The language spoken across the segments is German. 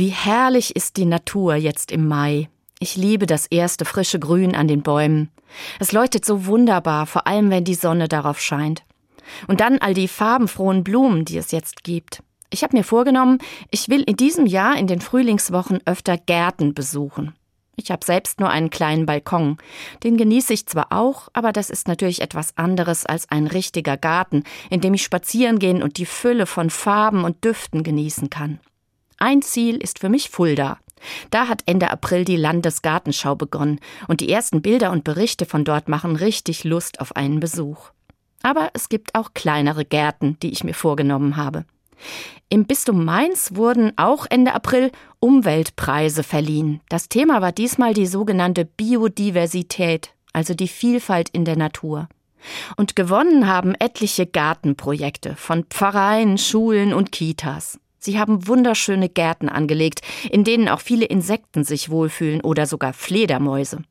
Wie herrlich ist die Natur jetzt im Mai. Ich liebe das erste frische Grün an den Bäumen. Es leuchtet so wunderbar, vor allem wenn die Sonne darauf scheint. Und dann all die farbenfrohen Blumen, die es jetzt gibt. Ich habe mir vorgenommen, ich will in diesem Jahr in den Frühlingswochen öfter Gärten besuchen. Ich habe selbst nur einen kleinen Balkon. Den genieße ich zwar auch, aber das ist natürlich etwas anderes als ein richtiger Garten, in dem ich spazieren gehen und die Fülle von Farben und Düften genießen kann. Ein Ziel ist für mich Fulda. Da hat Ende April die Landesgartenschau begonnen und die ersten Bilder und Berichte von dort machen richtig Lust auf einen Besuch. Aber es gibt auch kleinere Gärten, die ich mir vorgenommen habe. Im Bistum Mainz wurden auch Ende April Umweltpreise verliehen. Das Thema war diesmal die sogenannte Biodiversität, also die Vielfalt in der Natur. Und gewonnen haben etliche Gartenprojekte von Pfarreien, Schulen und Kitas. Sie haben wunderschöne Gärten angelegt, in denen auch viele Insekten sich wohlfühlen oder sogar Fledermäuse.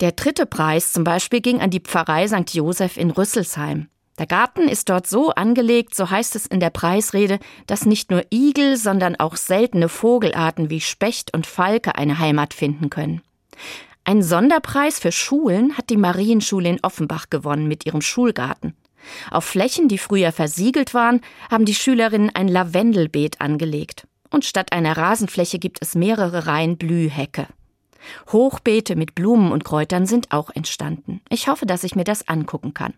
Der dritte Preis zum Beispiel ging an die Pfarrei St. Joseph in Rüsselsheim. Der Garten ist dort so angelegt, so heißt es in der Preisrede, dass nicht nur Igel, sondern auch seltene Vogelarten wie Specht und Falke eine Heimat finden können. Ein Sonderpreis für Schulen hat die Marienschule in Offenbach gewonnen mit ihrem Schulgarten. Auf Flächen, die früher versiegelt waren, haben die Schülerinnen ein Lavendelbeet angelegt. Und statt einer Rasenfläche gibt es mehrere Reihen Blühhecke. Hochbeete mit Blumen und Kräutern sind auch entstanden. Ich hoffe, dass ich mir das angucken kann.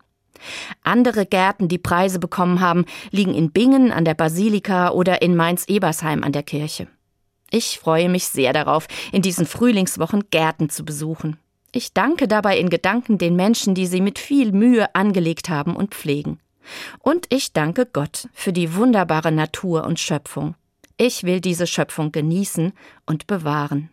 Andere Gärten, die Preise bekommen haben, liegen in Bingen an der Basilika oder in Mainz-Ebersheim an der Kirche. Ich freue mich sehr darauf, in diesen Frühlingswochen Gärten zu besuchen. Ich danke dabei in Gedanken den Menschen, die sie mit viel Mühe angelegt haben und pflegen. Und ich danke Gott für die wunderbare Natur und Schöpfung. Ich will diese Schöpfung genießen und bewahren.